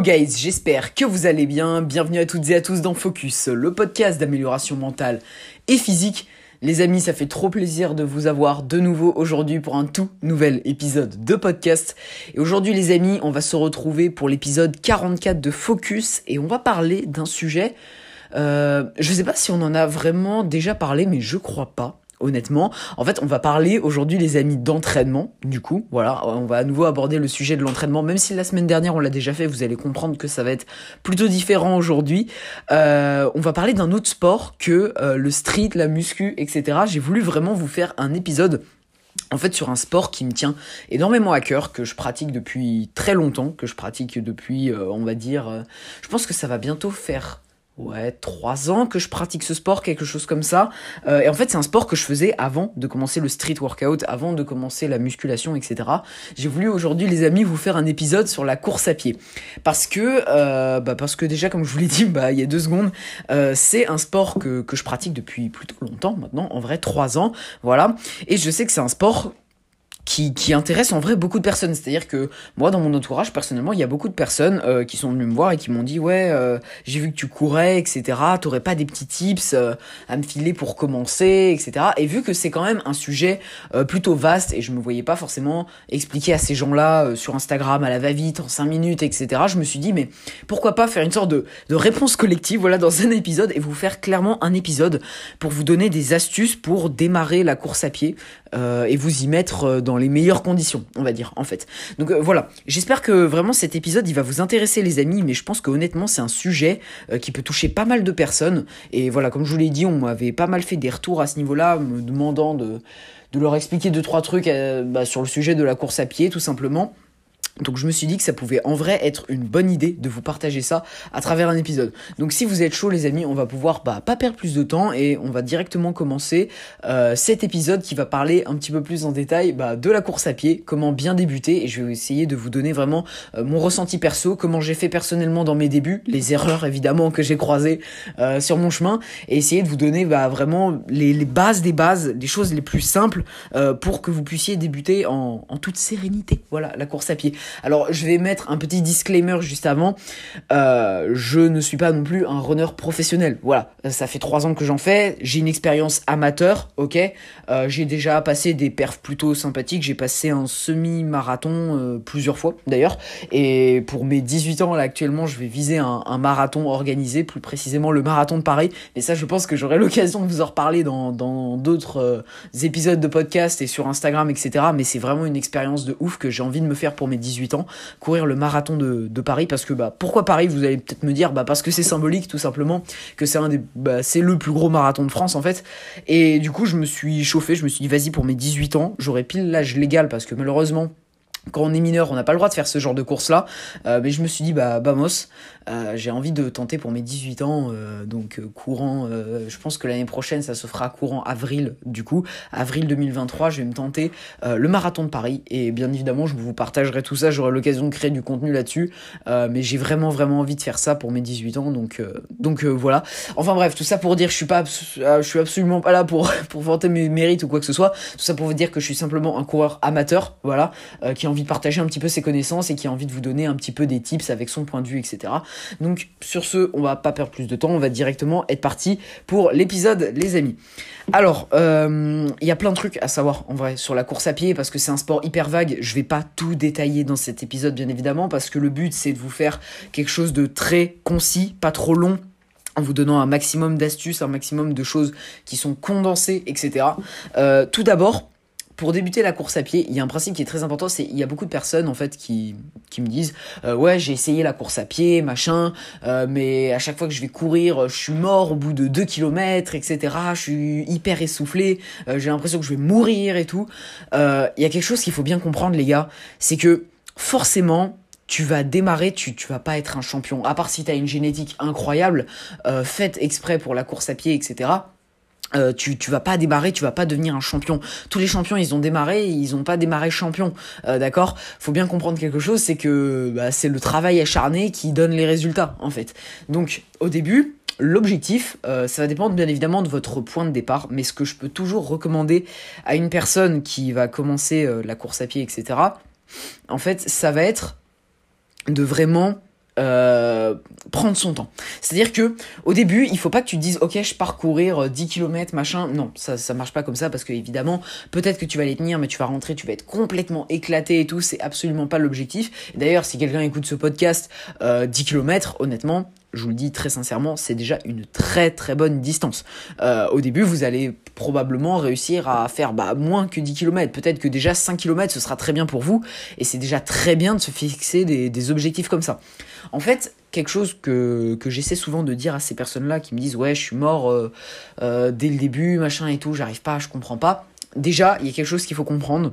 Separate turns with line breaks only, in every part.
Guys, j'espère que vous allez bien. Bienvenue à toutes et à tous dans Focus, le podcast d'amélioration mentale et physique. Les amis, ça fait trop plaisir de vous avoir de nouveau aujourd'hui pour un tout nouvel épisode de podcast. Et aujourd'hui les amis, on va se retrouver pour l'épisode 44 de Focus et on va parler d'un sujet. Euh, je sais pas si on en a vraiment déjà parlé, mais je crois pas honnêtement. En fait, on va parler aujourd'hui, les amis, d'entraînement. Du coup, voilà, on va à nouveau aborder le sujet de l'entraînement. Même si la semaine dernière on l'a déjà fait, vous allez comprendre que ça va être plutôt différent aujourd'hui. Euh, on va parler d'un autre sport que euh, le street, la muscu, etc. J'ai voulu vraiment vous faire un épisode en fait sur un sport qui me tient énormément à cœur, que je pratique depuis très longtemps, que je pratique depuis, euh, on va dire, je pense que ça va bientôt faire ouais, trois ans que je pratique ce sport, quelque chose comme ça. Euh, et en fait, c'est un sport que je faisais avant de commencer le street workout, avant de commencer la musculation, etc. J'ai voulu aujourd'hui, les amis, vous faire un épisode sur la course à pied. Parce que, euh, bah parce que déjà, comme je vous l'ai dit, bah, il y a deux secondes, euh, c'est un sport que, que je pratique depuis plutôt longtemps maintenant, en vrai, trois ans, voilà. Et je sais que c'est un sport qui, qui intéresse en vrai beaucoup de personnes. C'est-à-dire que moi, dans mon entourage, personnellement, il y a beaucoup de personnes euh, qui sont venues me voir et qui m'ont dit ouais, euh, j'ai vu que tu courais, etc. T'aurais pas des petits tips euh, à me filer pour commencer, etc. Et vu que c'est quand même un sujet plutôt vaste et je me voyais pas forcément expliquer à ces gens-là sur Instagram à la va-vite en 5 minutes, etc. Je me suis dit mais pourquoi pas faire une sorte de, de réponse collective, voilà, dans un épisode et vous faire clairement un épisode pour vous donner des astuces pour démarrer la course à pied et vous y mettre dans les meilleures conditions, on va dire, en fait. Donc euh, voilà, j'espère que vraiment cet épisode, il va vous intéresser les amis, mais je pense que honnêtement, c'est un sujet euh, qui peut toucher pas mal de personnes. Et voilà, comme je vous l'ai dit, on m'avait pas mal fait des retours à ce niveau-là, me demandant de, de leur expliquer deux, trois trucs euh, bah, sur le sujet de la course à pied, tout simplement. Donc je me suis dit que ça pouvait en vrai être une bonne idée de vous partager ça à travers un épisode. Donc si vous êtes chaud les amis, on va pouvoir bah, pas perdre plus de temps et on va directement commencer euh, cet épisode qui va parler un petit peu plus en détail bah, de la course à pied, comment bien débuter et je vais essayer de vous donner vraiment euh, mon ressenti perso, comment j'ai fait personnellement dans mes débuts, les erreurs évidemment que j'ai croisées euh, sur mon chemin et essayer de vous donner bah, vraiment les, bases des bases, les choses les plus simples pour que vous puissiez débuter en toute sérénité. Voilà la course à pied. Alors, je vais mettre un petit disclaimer juste avant. Euh, je ne suis pas non plus un runner professionnel. Voilà, ça fait trois ans que j'en fais. J'ai une expérience amateur, ok. Euh, j'ai déjà passé des perfs plutôt sympathiques. J'ai passé un semi-marathon euh, plusieurs fois, d'ailleurs. Et pour mes 18 ans, là, actuellement, je vais viser un, marathon organisé, plus précisément le marathon de Paris. Et ça, je pense que j'aurai l'occasion de vous en reparler dans d'autres épisodes de podcast et sur Instagram, etc. Mais c'est vraiment une expérience de ouf que j'ai envie de me faire pour mes 18 ans, courir le marathon de, Paris parce que bah pourquoi Paris Vous allez peut-être me dire bah parce que c'est symbolique tout simplement que c'est un des bah, le plus gros marathon de France en fait. Et du coup je me suis chauffé, je me suis dit vas-y pour mes 18 ans, j'aurai pile l'âge légal parce que malheureusement quand on est mineur, on n'a pas le droit de faire ce genre de course-là. Euh, mais je me suis dit, bah, vamos, euh, j'ai envie de tenter pour mes 18 ans, euh, donc courant, je pense que l'année prochaine, ça se fera courant avril, du coup. Avril 2023, je vais me tenter le marathon de Paris. Et bien évidemment, je vous partagerai tout ça, j'aurai l'occasion de créer du contenu là-dessus. mais j'ai vraiment, vraiment envie de faire ça pour mes 18 ans, donc, donc voilà. Enfin bref, tout ça pour dire, je suis pas, je suis absolument pas là pour, pour vanter mes mérites ou quoi que ce soit. Tout ça pour vous dire que je suis simplement un coureur amateur, voilà, qui a envie de partager un petit peu ses connaissances et qui a envie de vous donner un petit peu des tips avec son point de vue, etc. Donc sur ce, on va pas perdre plus de temps, on va directement être parti pour l'épisode, les amis. Alors, euh, il y a plein de trucs à savoir en vrai sur la course à pied parce que c'est un sport hyper vague. Je vais pas tout détailler dans cet épisode, bien évidemment, parce que le but c'est de vous faire quelque chose de très concis, pas trop long en vous donnant un maximum d'astuces, un maximum de choses qui sont condensées, etc. Euh, tout d'abord, pour débuter la course à pied, il y a un principe qui est très important, c'est il y a beaucoup de personnes en fait qui, qui me disent euh, ouais j'ai essayé la course à pied, machin, euh, mais à chaque fois que je vais courir, je suis mort au bout de 2 km, etc. Je suis hyper essoufflé, euh, j'ai l'impression que je vais mourir et tout. Il y a quelque chose qu'il faut bien comprendre les gars, c'est que forcément tu vas démarrer, tu, tu vas pas être un champion. À part si tu une génétique incroyable, faite exprès pour la course à pied, etc. Euh, tu, tu vas pas démarrer, tu vas pas devenir un champion. Tous les champions, ils ont démarré, ils ont pas démarré champion, euh, d'accord? Faut bien comprendre quelque chose, c'est que bah, c'est le travail acharné qui donne les résultats, en fait. Donc, au début, L'objectif, euh, ça va dépendre bien évidemment de votre point de départ, mais ce que je peux toujours recommander à une personne qui va commencer la course à pied, etc., en fait, ça va être de vraiment euh, prendre son temps. C'est-à-dire que au début, il faut pas que tu te dises OK, je pars courir 10 km machin. Non, ça ça marche pas comme ça parce que évidemment, peut-être que tu vas les tenir mais tu vas rentrer, tu vas être complètement éclaté et tout, c'est absolument pas l'objectif. D'ailleurs, si quelqu'un écoute ce podcast 10 km, honnêtement, je vous le dis très sincèrement, c'est déjà une très très bonne distance. Euh, au début, vous allez probablement réussir à faire bah, moins que 10 km. Peut-être que déjà 5 km, ce sera très bien pour vous. Et c'est déjà très bien de se fixer des, objectifs comme ça. En fait, quelque chose que, que j'essaie souvent de dire à ces personnes-là qui me disent ouais, je suis mort euh, euh, dès le début, machin et tout, j'arrive pas, je comprends pas. Déjà, il y a quelque chose qu'il faut comprendre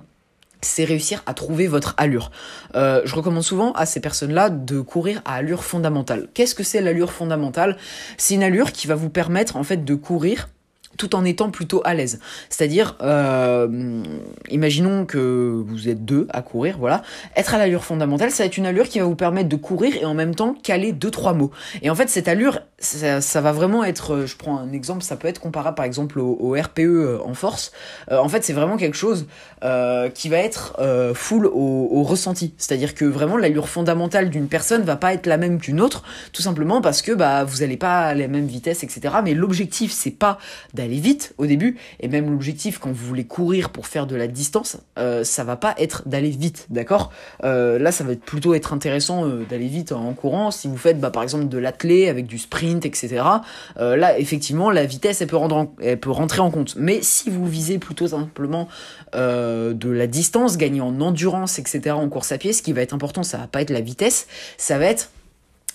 c'est réussir à trouver votre allure. Euh, je recommande souvent à ces personnes-là de courir à allure fondamentale. Qu'est-ce que c'est l'allure fondamentale? C'est une allure qui va vous permettre en fait de courir tout en étant plutôt à l'aise. C'est-à-dire, euh, imaginons que vous êtes deux à courir, voilà. Être à l'allure fondamentale, ça va être une allure qui va vous permettre de courir et en même temps caler deux trois mots. Et en fait, cette allure, ça, va vraiment être, euh, je prends un exemple, ça peut être comparable par exemple au, RPE euh, en force. en fait, c'est vraiment quelque chose qui va être full au, ressenti. C'est-à-dire que vraiment l'allure fondamentale d'une personne va pas être la même qu'une autre, tout simplement parce que bah vous allez pas à la même vitesse, etc. Mais l'objectif, c'est pas d'aller vite au début, et même l'objectif quand vous voulez courir pour faire de la distance, euh, ça va pas être d'aller vite, d'accord? Euh, Là, ça va être plutôt être intéressant euh, d'aller vite en courant. Si vous faites, bah, par exemple, de l'athlé avec du sprint, etc. là, effectivement, la vitesse, elle peut, elle peut rentrer en compte. Mais si vous visez plutôt simplement de la distance, gagner en endurance, etc. en course à pied, ce qui va être important, ça va pas être la vitesse, ça va être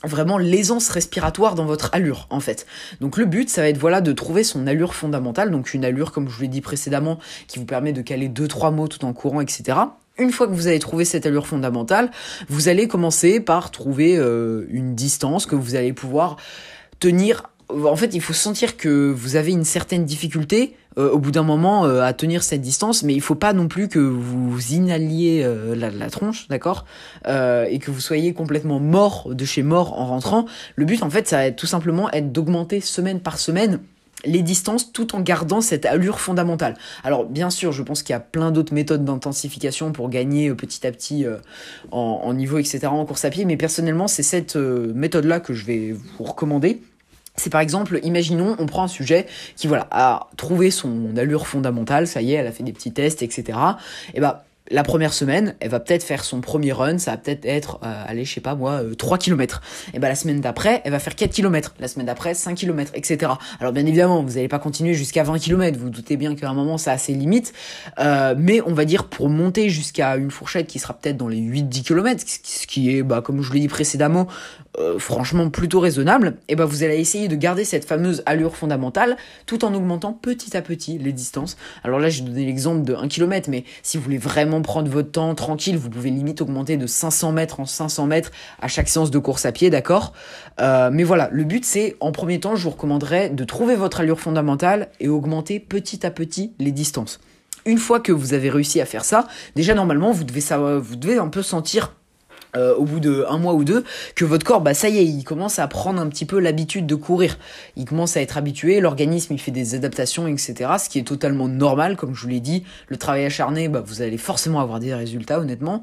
vraiment l'aisance respiratoire dans votre allure en fait. Donc le but ça va être voilà de trouver son allure fondamentale, donc une allure comme je vous l'ai dit précédemment qui vous permet de caler deux trois mots tout en courant etc. Une fois que vous avez trouvé cette allure fondamentale, vous allez commencer par trouver euh, une distance que vous allez pouvoir tenir en fait, il faut sentir que vous avez une certaine difficulté euh, au bout d'un moment euh, à tenir cette distance, mais il faut pas non plus que vous inhaliez euh, la, tronche, d'accord, et que vous soyez complètement mort de chez mort en rentrant. Le but, en fait, ça va tout simplement être d'augmenter semaine par semaine les distances tout en gardant cette allure fondamentale. Alors bien sûr, je pense qu'il y a plein d'autres méthodes d'intensification pour gagner petit à petit en, en, niveau, etc. en course à pied, mais personnellement, c'est cette méthode-là que je vais vous recommander c'est par exemple, imaginons, on prend un sujet qui voilà a trouvé son allure fondamentale, ça y est, elle a fait des petits tests, etc. Et bah la première semaine, elle va peut-être faire son premier run, ça va peut-être être, euh, allez, je sais pas moi, 3 km. Et bah la semaine d'après, elle va faire 4 km, la semaine d'après 5 km, etc. Alors bien évidemment, vous n'allez pas continuer jusqu'à 20 km, vous, doutez bien qu'à un moment ça a ses limites, euh, mais on va dire pour monter jusqu'à une fourchette qui sera peut-être dans les 8-10 km, ce qui est, bah, comme je l'ai dit précédemment, euh, franchement plutôt raisonnable, et bah vous allez essayer de garder cette fameuse allure fondamentale tout en augmentant petit à petit les distances. Alors là, j'ai donné l'exemple de 1 km, mais si vous voulez vraiment prendre votre temps tranquille, vous pouvez limite augmenter de 500 mètres en 500 mètres à chaque séance de course à pied, d'accord? Euh, Mais voilà, le but c'est, en premier temps, je vous recommanderais de trouver votre allure fondamentale et augmenter petit à petit les distances. Une fois que vous avez réussi à faire ça, déjà normalement vous devez, savoir, vous devez un peu sentir euh, au bout de un mois ou deux, que votre corps, bah ça y est, il commence à prendre un petit peu l'habitude de courir. Il commence à être habitué, l'organisme il fait des adaptations, etc. Ce qui est totalement normal, comme je vous l'ai dit. Le travail acharné, bah vous allez forcément avoir des résultats, honnêtement.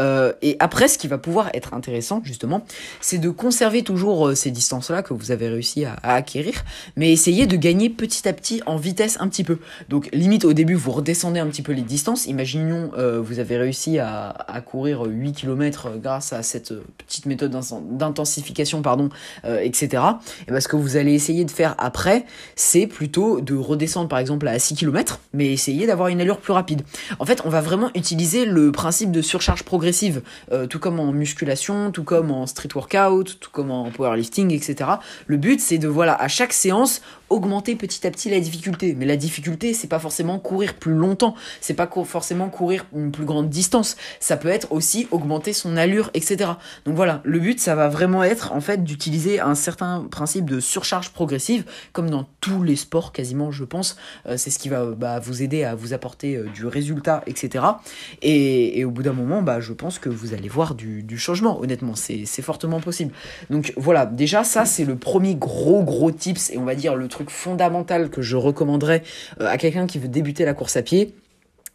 Euh, et après, ce qui va pouvoir être intéressant, justement, c'est de conserver toujours euh, ces distances-là que vous avez réussi à, acquérir, mais essayer de gagner petit à petit en vitesse un petit peu. Donc limite au début, vous redescendez un petit peu les distances. Imaginons, vous avez réussi à, à courir 8 km grâce à cette euh, petite méthode d'intensification, pardon, euh, etc. Et ben, ce que vous allez essayer de faire après, c'est plutôt de redescendre par exemple à 6 km, mais essayer d'avoir une allure plus rapide. En fait, on va vraiment utiliser le principe de surcharge progressive, euh, tout comme en musculation, tout comme en street workout, tout comme en powerlifting, etc. Le but, c'est de, voilà, à chaque séance, augmenter petit à petit la difficulté. Mais la difficulté, c'est pas forcément courir plus longtemps, c'est pas forcément courir une plus grande distance. Ça peut être aussi augmenter son allure, etc. Donc voilà, le but, ça va vraiment être en fait d'utiliser un certain principe de surcharge progressive, comme dans tous les sports quasiment, je pense. Euh, c'est ce qui va bah, vous aider à vous apporter euh, du résultat, etc. Et, au bout d'un moment, bah, je pense que vous allez voir du, changement. Honnêtement, c'est fortement possible. Donc voilà, déjà ça, c'est le premier gros gros tips et on va dire le truc fondamental que je recommanderais euh, à quelqu'un qui veut débuter la course à pied,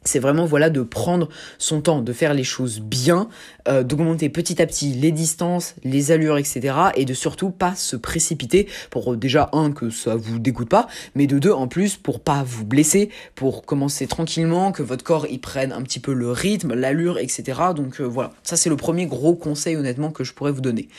c'est vraiment voilà de prendre son temps, de faire les choses bien, euh, d'augmenter petit à petit les distances, les allures, etc. Et de surtout pas se précipiter pour euh, déjà un que ça vous dégoûte pas, mais de deux en plus pour pas vous blesser, pour commencer tranquillement, que votre corps y prenne un petit peu le rythme, l'allure, etc. Donc euh, voilà, ça c'est le premier gros conseil honnêtement que je pourrais vous donner.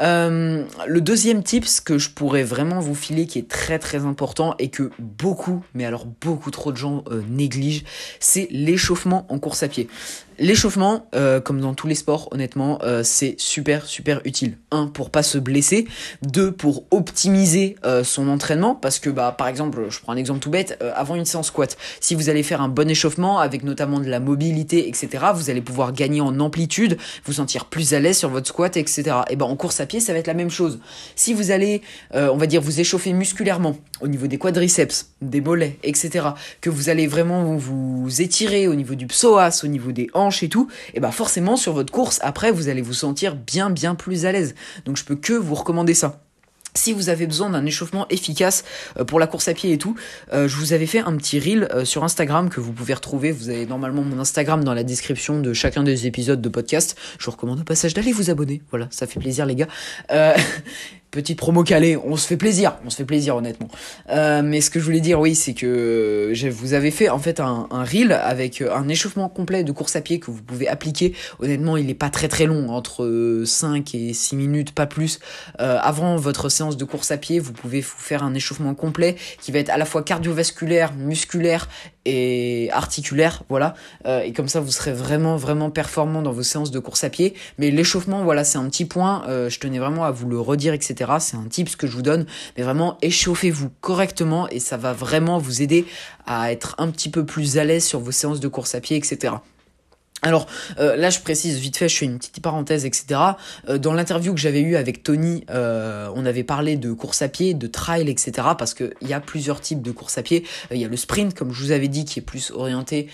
Euh, le deuxième tips que je pourrais vraiment vous filer, qui est très très important et que beaucoup, mais alors beaucoup trop de gens euh, négligent, c'est l'échauffement en course à pied. L'échauffement, euh, comme dans tous les sports, honnêtement, euh, c'est super super utile. Un pour pas se blesser, deux pour optimiser euh, son entraînement, parce que bah par exemple, je prends un exemple tout bête, avant une séance squat, si vous allez faire un bon échauffement avec notamment de la mobilité, etc., vous allez pouvoir gagner en amplitude, vous sentir plus à l'aise sur votre squat, etc. Et ben en course à pied, ça va être la même chose. Si vous allez, on va dire, vous échauffer musculairement au niveau des quadriceps, des mollets, etc., que vous allez vraiment vous étirer au niveau du psoas, au niveau des hanches et tout, et bah forcément sur votre course après vous allez vous sentir bien bien plus à l'aise. Donc je peux que vous recommander ça. Si vous avez besoin d'un échauffement efficace euh, pour la course à pied et tout, euh, je vous avais fait un petit reel euh, sur Instagram que vous pouvez retrouver. Vous avez normalement mon Instagram dans la description de chacun des épisodes de podcast. Je vous recommande au passage d'aller vous abonner. Voilà, ça fait plaisir les gars. petite promo calée, on se fait plaisir, on se fait plaisir honnêtement. Euh, mais ce que je voulais dire, oui, c'est que je vous avais fait en fait un, reel avec un échauffement complet de course à pied que vous pouvez appliquer. Honnêtement, il n'est pas très très long, entre 5 et 6 minutes, pas plus. Euh, avant votre séance de course à pied, vous pouvez vous faire un échauffement complet qui va être à la fois cardiovasculaire, musculaire et articulaire, voilà. Euh, et comme ça, vous serez vraiment vraiment performant dans vos séances de course à pied. Mais l'échauffement, voilà, c'est un petit point. je tenais vraiment à vous le redire, etc. C'est un tip que je vous donne, mais vraiment échauffez-vous correctement et ça va vraiment vous aider à être un petit peu plus à l'aise sur vos séances de course à pied, etc. Alors euh, là, je précise vite fait, je fais une petite parenthèse, etc. Euh, dans l'interview que j'avais eue avec Tony, euh, on avait parlé de course à pied, de trail, etc. Parce qu'il y a plusieurs types de course à pied. Il y a le sprint, comme je vous avais dit, qui est plus orienté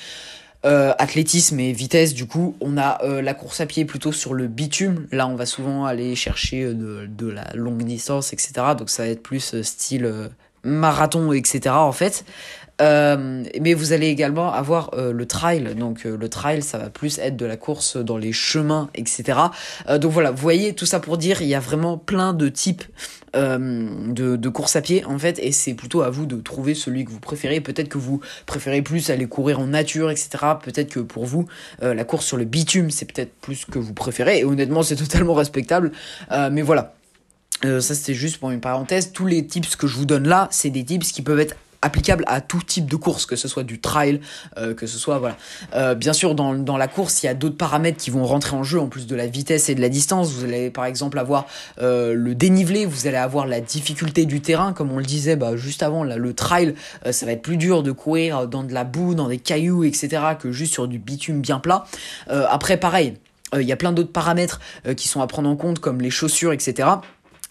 euh, athlétisme et vitesse, du coup, on a euh, la course à pied plutôt sur le bitume. Là, on va souvent aller chercher euh, de, la longue distance, etc. Donc, ça va être plus style marathon, etc. En fait. Euh, mais vous allez également avoir euh, le trail. Donc euh, le trail, ça va plus être de la course dans les chemins, etc. donc voilà, vous voyez tout ça pour dire, il y a vraiment plein de types de, de course à pied en fait, et c'est plutôt à vous de trouver celui que vous préférez. Peut-être que vous préférez plus aller courir en nature, etc. Peut-être que pour vous, la course sur le bitume, c'est peut-être plus que vous préférez. Et honnêtement, c'est totalement respectable. mais voilà. ça c'était juste pour une parenthèse. Tous les tips que je vous donne là, c'est des tips qui peuvent être applicable à tout type de course, que ce soit du trail, euh, que ce soit voilà. Euh, bien sûr, dans, dans la course, il y a d'autres paramètres qui vont rentrer en jeu en plus de la vitesse et de la distance. Vous allez par exemple avoir euh, le dénivelé, vous allez avoir la difficulté du terrain, comme on le disait bah, juste avant. Là, le trail, euh, ça va être plus dur de courir dans de la boue, dans des cailloux, etc., que juste sur du bitume bien plat. Euh, après, pareil. Il y a plein d'autres paramètres qui sont à prendre en compte comme les chaussures, etc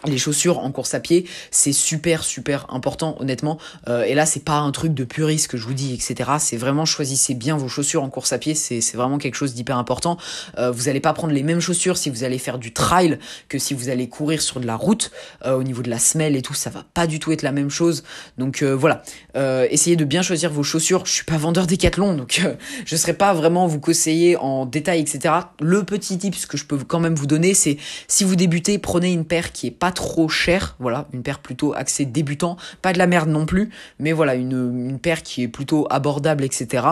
les chaussures en course à pied, c'est super super important honnêtement. Euh, et là, c'est pas un truc de puriste que je vous dis, etc. C'est vraiment choisissez bien vos chaussures en course à pied. C'est vraiment quelque chose d'hyper important. Euh, vous allez pas prendre les mêmes chaussures si vous allez faire du trail que si vous allez courir sur de la route. Euh, au niveau de la semelle et tout, ça va pas du tout être la même chose. Donc voilà, essayez de bien choisir vos chaussures. Je suis pas vendeur décathlon, donc je serai pas vraiment vous conseiller en détail, etc. Le petit tip que je peux quand même vous donner, c'est si vous débutez, prenez une paire qui est pas trop cher, voilà, une paire plutôt axée débutant, pas de la merde non plus, mais voilà, une, une paire qui est plutôt abordable, etc.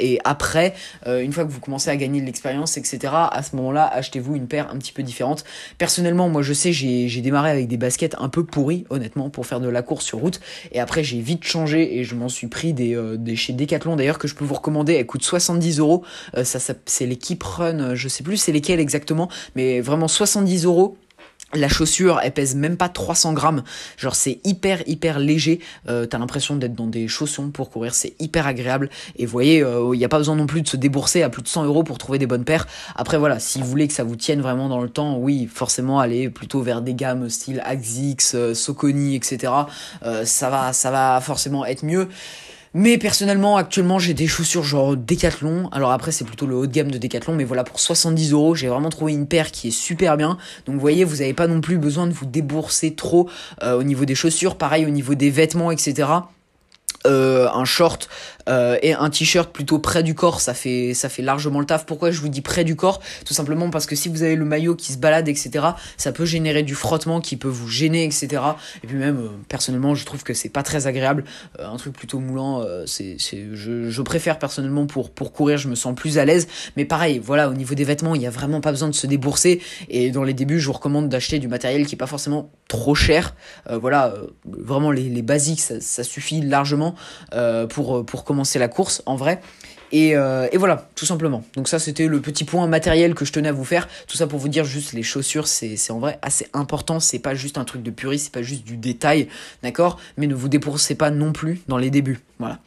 Et après, euh, une fois que vous commencez à gagner de l'expérience, etc., à ce moment-là, achetez-vous une paire un petit peu différente. Personnellement, moi je sais, j'ai démarré avec des baskets un peu pourries, honnêtement, pour faire de la course sur route. Et après, j'ai vite changé et je m'en suis pris des, euh, des chez Decathlon d'ailleurs que je peux vous recommander. Elles coûtent 70 euros. Euh, ça, ça c'est l'équipe Run, je sais plus c'est lesquelles exactement, mais vraiment 70 euros la chaussure, elle pèse même pas 300 grammes. Genre, c'est hyper, hyper léger. Euh, T'as l'impression d'être dans des chaussons pour courir. C'est hyper agréable. Et vous voyez, il euh, n'y a pas besoin non plus de se débourser à plus de 100 euros pour trouver des bonnes paires. Après, voilà, si vous voulez que ça vous tienne vraiment dans le temps, oui, forcément, allez plutôt vers des gammes style Axix, euh, Soconi, etc. Ça va, ça va forcément être mieux. Mais personnellement, actuellement, j'ai des chaussures genre Decathlon. Alors après, c'est plutôt le haut de gamme de Decathlon, mais voilà, pour 70 euros, j'ai vraiment trouvé une paire qui est super bien. Donc vous voyez, vous n'avez pas non plus besoin de vous débourser trop euh, au niveau des chaussures, pareil au niveau des vêtements, etc. euh, un short euh, et un t-shirt plutôt près du corps, ça fait ça fait largement le taf. Pourquoi je vous dis près du corps? Tout simplement parce que si vous avez le maillot qui se balade, etc., ça peut générer du frottement qui peut vous gêner, etc. Et puis même, euh, personnellement, je trouve que c'est pas très agréable. un truc plutôt moulant, c'est je, je préfère personnellement pour pour courir, je me sens plus à l'aise. Mais pareil, voilà, au niveau des vêtements, il y a vraiment pas besoin de se débourser. Et dans les débuts, je vous recommande d'acheter du matériel qui est pas forcément trop cher. voilà, vraiment les, les basiques, ça, ça suffit largement. Euh, pour, euh, pour commencer la course en vrai. Et, euh, et, voilà, tout simplement. Donc ça, c'était le petit point matériel que je tenais à vous faire. Tout ça pour vous dire juste les chaussures, c'est en vrai assez important. C'est pas juste un truc de puriste, c'est pas juste du détail, d'accord? Mais ne vous dépoursez pas non plus dans les débuts. Voilà.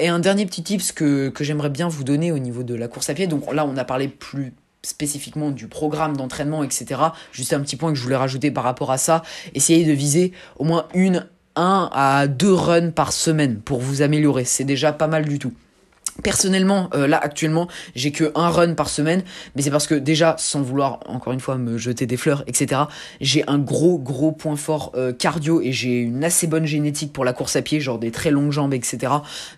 et un dernier petit tips que, que j'aimerais bien vous donner au niveau de la course à pied. Donc là, on a parlé plus spécifiquement du programme d'entraînement, etc. Juste un petit point que je voulais rajouter par rapport à ça. Essayez de viser au moins une 1 à 2 runs par semaine pour vous améliorer. C'est déjà pas mal du tout. Personnellement, euh, là actuellement, j'ai que un run par semaine, mais c'est parce que déjà, sans vouloir encore une fois me jeter des fleurs, etc., j'ai un gros gros point fort euh, cardio et j'ai une assez bonne génétique pour la course à pied, genre des très longues jambes, etc.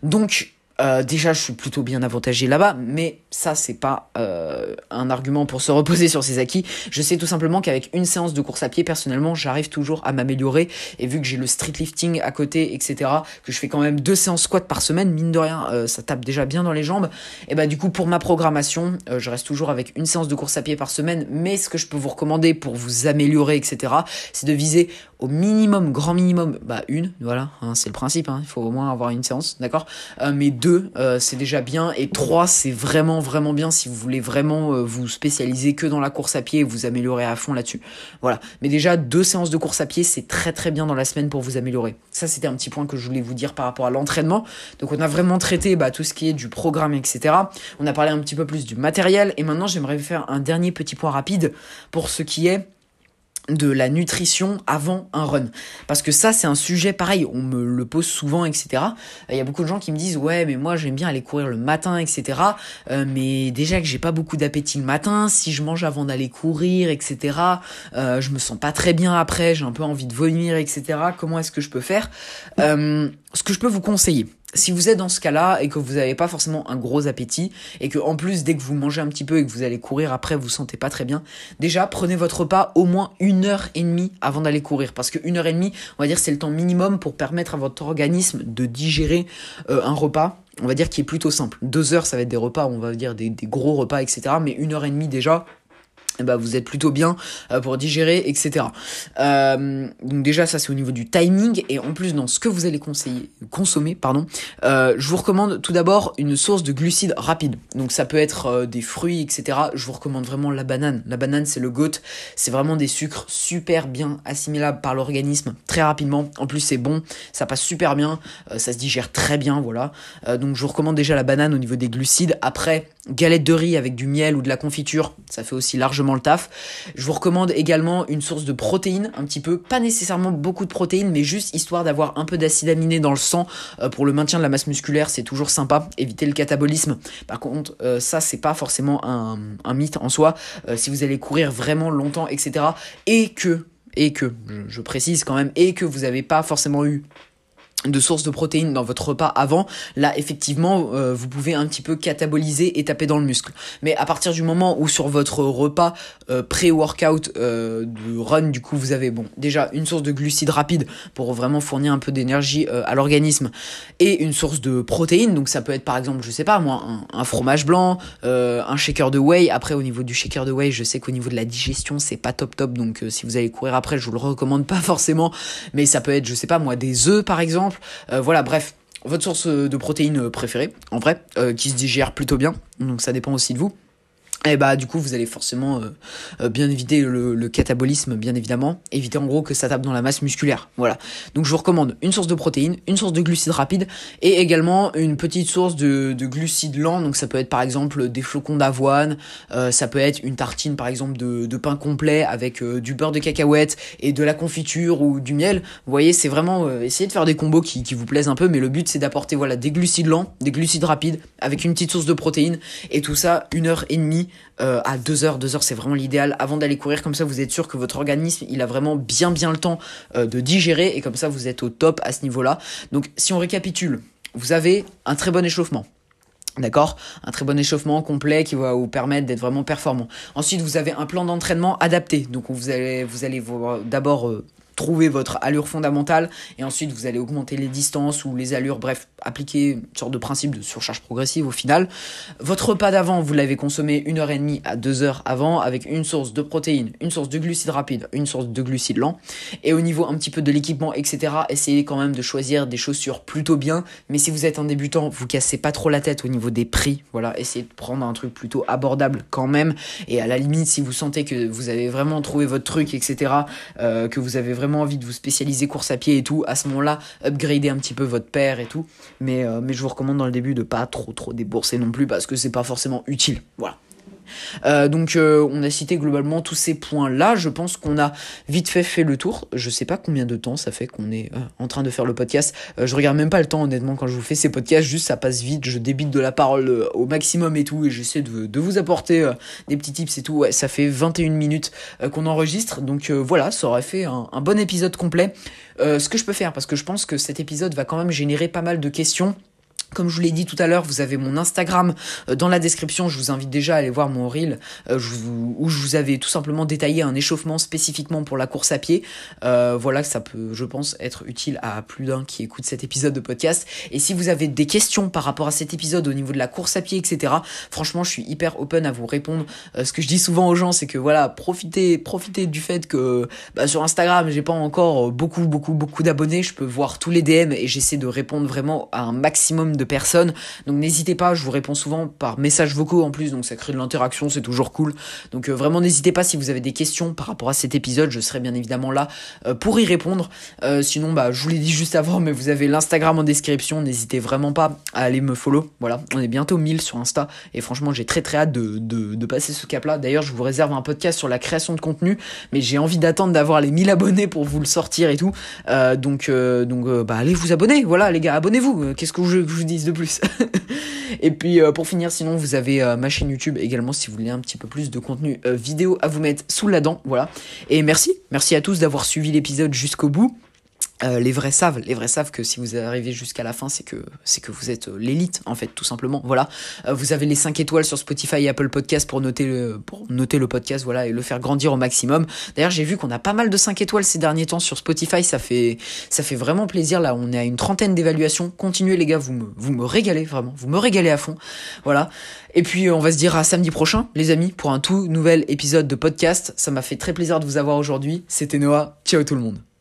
Donc euh, déjà, je suis plutôt bien avantagé là-bas, mais ça, c'est pas euh, un argument pour se reposer sur ses acquis. Je sais tout simplement qu'avec une séance de course à pied, personnellement, j'arrive toujours à m'améliorer. Et vu que j'ai le street lifting à côté, etc., que je fais quand même deux séances squat par semaine, mine de rien, euh, ça tape déjà bien dans les jambes. Et bah, du coup, pour ma programmation, je reste toujours avec une séance de course à pied par semaine. Mais ce que je peux vous recommander pour vous améliorer, etc., c'est de viser au minimum, grand minimum, bah, une, voilà, hein, c'est le principe, hein, il faut au moins avoir une séance, d'accord? Mais 2, euh, c'est déjà bien. Et 3, c'est vraiment, vraiment bien si vous voulez vraiment euh, vous spécialiser que dans la course à pied et vous améliorer à fond là-dessus. Voilà. Mais déjà, deux séances de course à pied, c'est très, très bien dans la semaine pour vous améliorer. Ça, c'était un petit point que je voulais vous dire par rapport à l'entraînement. Donc, on a vraiment traité bah, tout ce qui est du programme, etc. On a parlé un petit peu plus du matériel. Et maintenant, j'aimerais faire un dernier petit point rapide pour ce qui est de la nutrition avant un run. Parce que ça, c'est un sujet pareil, on me le pose souvent, etc. Il y a beaucoup de gens qui me disent, ouais, mais moi, j'aime bien aller courir le matin, etc. Euh, mais déjà que j'ai pas beaucoup d'appétit le matin, si je mange avant d'aller courir, etc., euh, je me sens pas très bien après, j'ai un peu envie de vomir, etc. Comment est-ce que je peux faire? Euh, Ce que je peux vous conseiller, si vous êtes dans ce cas-là et que vous n'avez pas forcément un gros appétit et que en plus dès que vous mangez un petit peu et que vous allez courir après vous sentez pas très bien, déjà prenez votre repas au moins une heure et demie avant d'aller courir parce que une heure et demie, on va dire c'est le temps minimum pour permettre à votre organisme de digérer euh, un repas. On va dire qui est plutôt simple. Deux heures, ça va être des repas, on va dire des, des gros repas, etc. Mais une heure et demie déjà, bah vous êtes plutôt bien euh, pour digérer, etc. Euh, donc déjà ça c'est au niveau du timing et en plus dans ce que vous allez conseiller, consommer, pardon, euh, je vous recommande tout d'abord une source de glucides rapide. Donc ça peut être euh, des fruits, etc. Je vous recommande vraiment la banane. La banane c'est le goat, c'est vraiment des sucres super bien assimilables par l'organisme très rapidement. En plus c'est bon, ça passe super bien, ça se digère très bien, voilà. donc je vous recommande déjà la banane au niveau des glucides. Après galette de riz avec du miel ou de la confiture, ça fait aussi largement le taf. Je vous recommande également une source de protéines, un petit peu, pas nécessairement beaucoup de protéines, mais juste histoire d'avoir un peu d'acide aminé dans le sang euh, pour le maintien de la masse musculaire, c'est toujours sympa, éviter le catabolisme. Par contre, euh, ça c'est pas forcément un, mythe en soi. Euh, si vous allez courir vraiment longtemps, etc., et que et que, je, précise quand même, et que vous n'avez pas forcément eu de sources de protéines dans votre repas avant, là effectivement euh, vous pouvez un petit peu cataboliser et taper dans le muscle. Mais à partir du moment où sur votre repas euh, pré-workout euh, de run du coup vous avez bon déjà une source de glucides rapides pour vraiment fournir un peu d'énergie à l'organisme et une source de protéines donc ça peut être par exemple je sais pas moi un, fromage blanc, un shaker de whey. Après au niveau du shaker de whey je sais qu'au niveau de la digestion c'est pas top top donc si vous allez courir après je vous le recommande pas forcément mais ça peut être je sais pas moi des œufs par exemple euh, voilà, bref, votre source de protéines préférée, en vrai, euh, qui se digère plutôt bien. Donc ça dépend aussi de vous et bah du coup vous allez forcément euh, euh, bien éviter le, catabolisme bien évidemment. Éviter en gros que ça tape dans la masse musculaire. Voilà. Donc je vous recommande une source de protéines une source de glucides rapides et également une petite source de, de glucides lents. Donc ça peut être par exemple des flocons d'avoine euh, ça peut être une tartine par exemple de, de pain complet avec du beurre de cacahuète et de la confiture ou du miel. Vous voyez c'est vraiment essayer de faire des combos qui, qui vous plaisent un peu mais le but c'est d'apporter voilà des glucides lents des glucides rapides avec une petite source de protéines et tout ça une heure et demie à 2 heures. 2 heures, c'est vraiment l'idéal avant d'aller courir. Comme ça, vous êtes sûr que votre organisme, il a vraiment bien, bien le temps de digérer. Et comme ça, vous êtes au top à ce niveau-là. Donc, si on récapitule, vous avez un très bon échauffement. D'accord? Un très bon échauffement complet qui va vous permettre d'être vraiment performant. Ensuite, vous avez un plan d'entraînement adapté. Donc, vous allez, vous allez d'abord euh, trouver votre allure fondamentale et ensuite vous allez augmenter les distances ou les allures, bref, appliquer une sorte de principe de surcharge progressive au final. Votre repas d'avant, vous l'avez consommé une heure et demie à deux heures avant avec une source de protéines, une source de glucides rapides, une source de glucides lents. Et au niveau un petit peu de l'équipement, etc., essayez quand même de choisir des chaussures plutôt bien. Mais si vous êtes un débutant, vous cassez pas trop la tête au niveau des prix. Voilà, essayez de prendre un truc plutôt abordable quand même. Et à la limite, si vous sentez que vous avez vraiment trouvé votre truc, etc., euh, que vous avez vraiment envie de vous spécialiser course à pied et tout, à ce moment-là, upgrader un petit peu votre paire et tout. Mais, euh, mais je vous recommande dans le début de pas trop trop débourser non plus parce que c'est pas forcément utile. Voilà. Euh, donc euh, on a cité globalement tous ces points-là. Je pense qu'on a vite fait fait le tour. Je sais pas combien de temps ça fait qu'on est euh, en train de faire le podcast. je regarde même pas le temps honnêtement quand je vous fais ces podcasts. Juste ça passe vite. Je débite de la parole au maximum et tout et j'essaie de, vous apporter des petits tips et tout. Ça fait 21 minutes qu'on enregistre. Donc voilà, ça aurait fait un bon épisode complet. ce que je peux faire parce que je pense que cet épisode va quand même générer pas mal de questions. Comme je vous l'ai dit tout à l'heure, vous avez mon Instagram euh, dans la description. Je vous invite déjà à aller voir mon reel euh, où je vous avais tout simplement détaillé un échauffement spécifiquement pour la course à pied. Euh, voilà, ça peut, je pense, être utile à plus d'un qui écoute cet épisode de podcast. Et si vous avez des questions par rapport à cet épisode au niveau de la course à pied, etc., franchement, je suis hyper open à vous répondre. ce que je dis souvent aux gens, c'est que voilà, profitez, profitez du fait que bah, sur Instagram, j'ai pas encore beaucoup, beaucoup, beaucoup d'abonnés. Je peux voir tous les DM et j'essaie de répondre vraiment à un maximum de personnes. Donc n'hésitez pas, je vous réponds souvent par messages vocaux en plus, donc ça crée de l'interaction, c'est toujours cool. Donc euh, vraiment n'hésitez pas si vous avez des questions par rapport à cet épisode, je serai bien évidemment là euh, pour y répondre. Euh, sinon, bah, je vous l'ai dit juste avant, mais vous avez l'Instagram en description, n'hésitez vraiment pas à aller me follow. Voilà, on est bientôt 1000 sur Insta et franchement j'ai très très hâte de, passer ce cap-là. D'ailleurs, je vous réserve un podcast sur la création de contenu, mais j'ai envie d'attendre d'avoir les 1000 abonnés pour vous le sortir et tout. donc donc bah allez vous abonner, voilà les gars, abonnez-vous. Qu'est-ce que je vous dis de plus. et puis euh, pour finir, sinon vous avez euh, ma chaîne YouTube également si vous voulez un petit peu plus de contenu euh, vidéo à vous mettre sous la dent. Voilà. Et merci, merci à tous d'avoir suivi l'épisode jusqu'au bout. Euh, les vrais savent, les vrais savent que si vous arrivez jusqu'à la fin, c'est que c'est que vous êtes euh, l'élite en fait, tout simplement. Voilà. Euh, vous avez les 5 étoiles sur Spotify et Apple Podcast pour noter le pour noter le podcast, voilà, et le faire grandir au maximum. D'ailleurs, j'ai vu qu'on a pas mal de 5 étoiles ces derniers temps sur Spotify, ça fait ça fait vraiment plaisir là, on est à une trentaine d'évaluations. Continuez les gars, vous me vous me régalez vraiment, vous me régalez à fond. Voilà. Et puis on va se dire à samedi prochain les amis pour un tout nouvel épisode de podcast. Ça m'a fait très plaisir de vous avoir aujourd'hui. C'était Noah. Ciao tout le monde.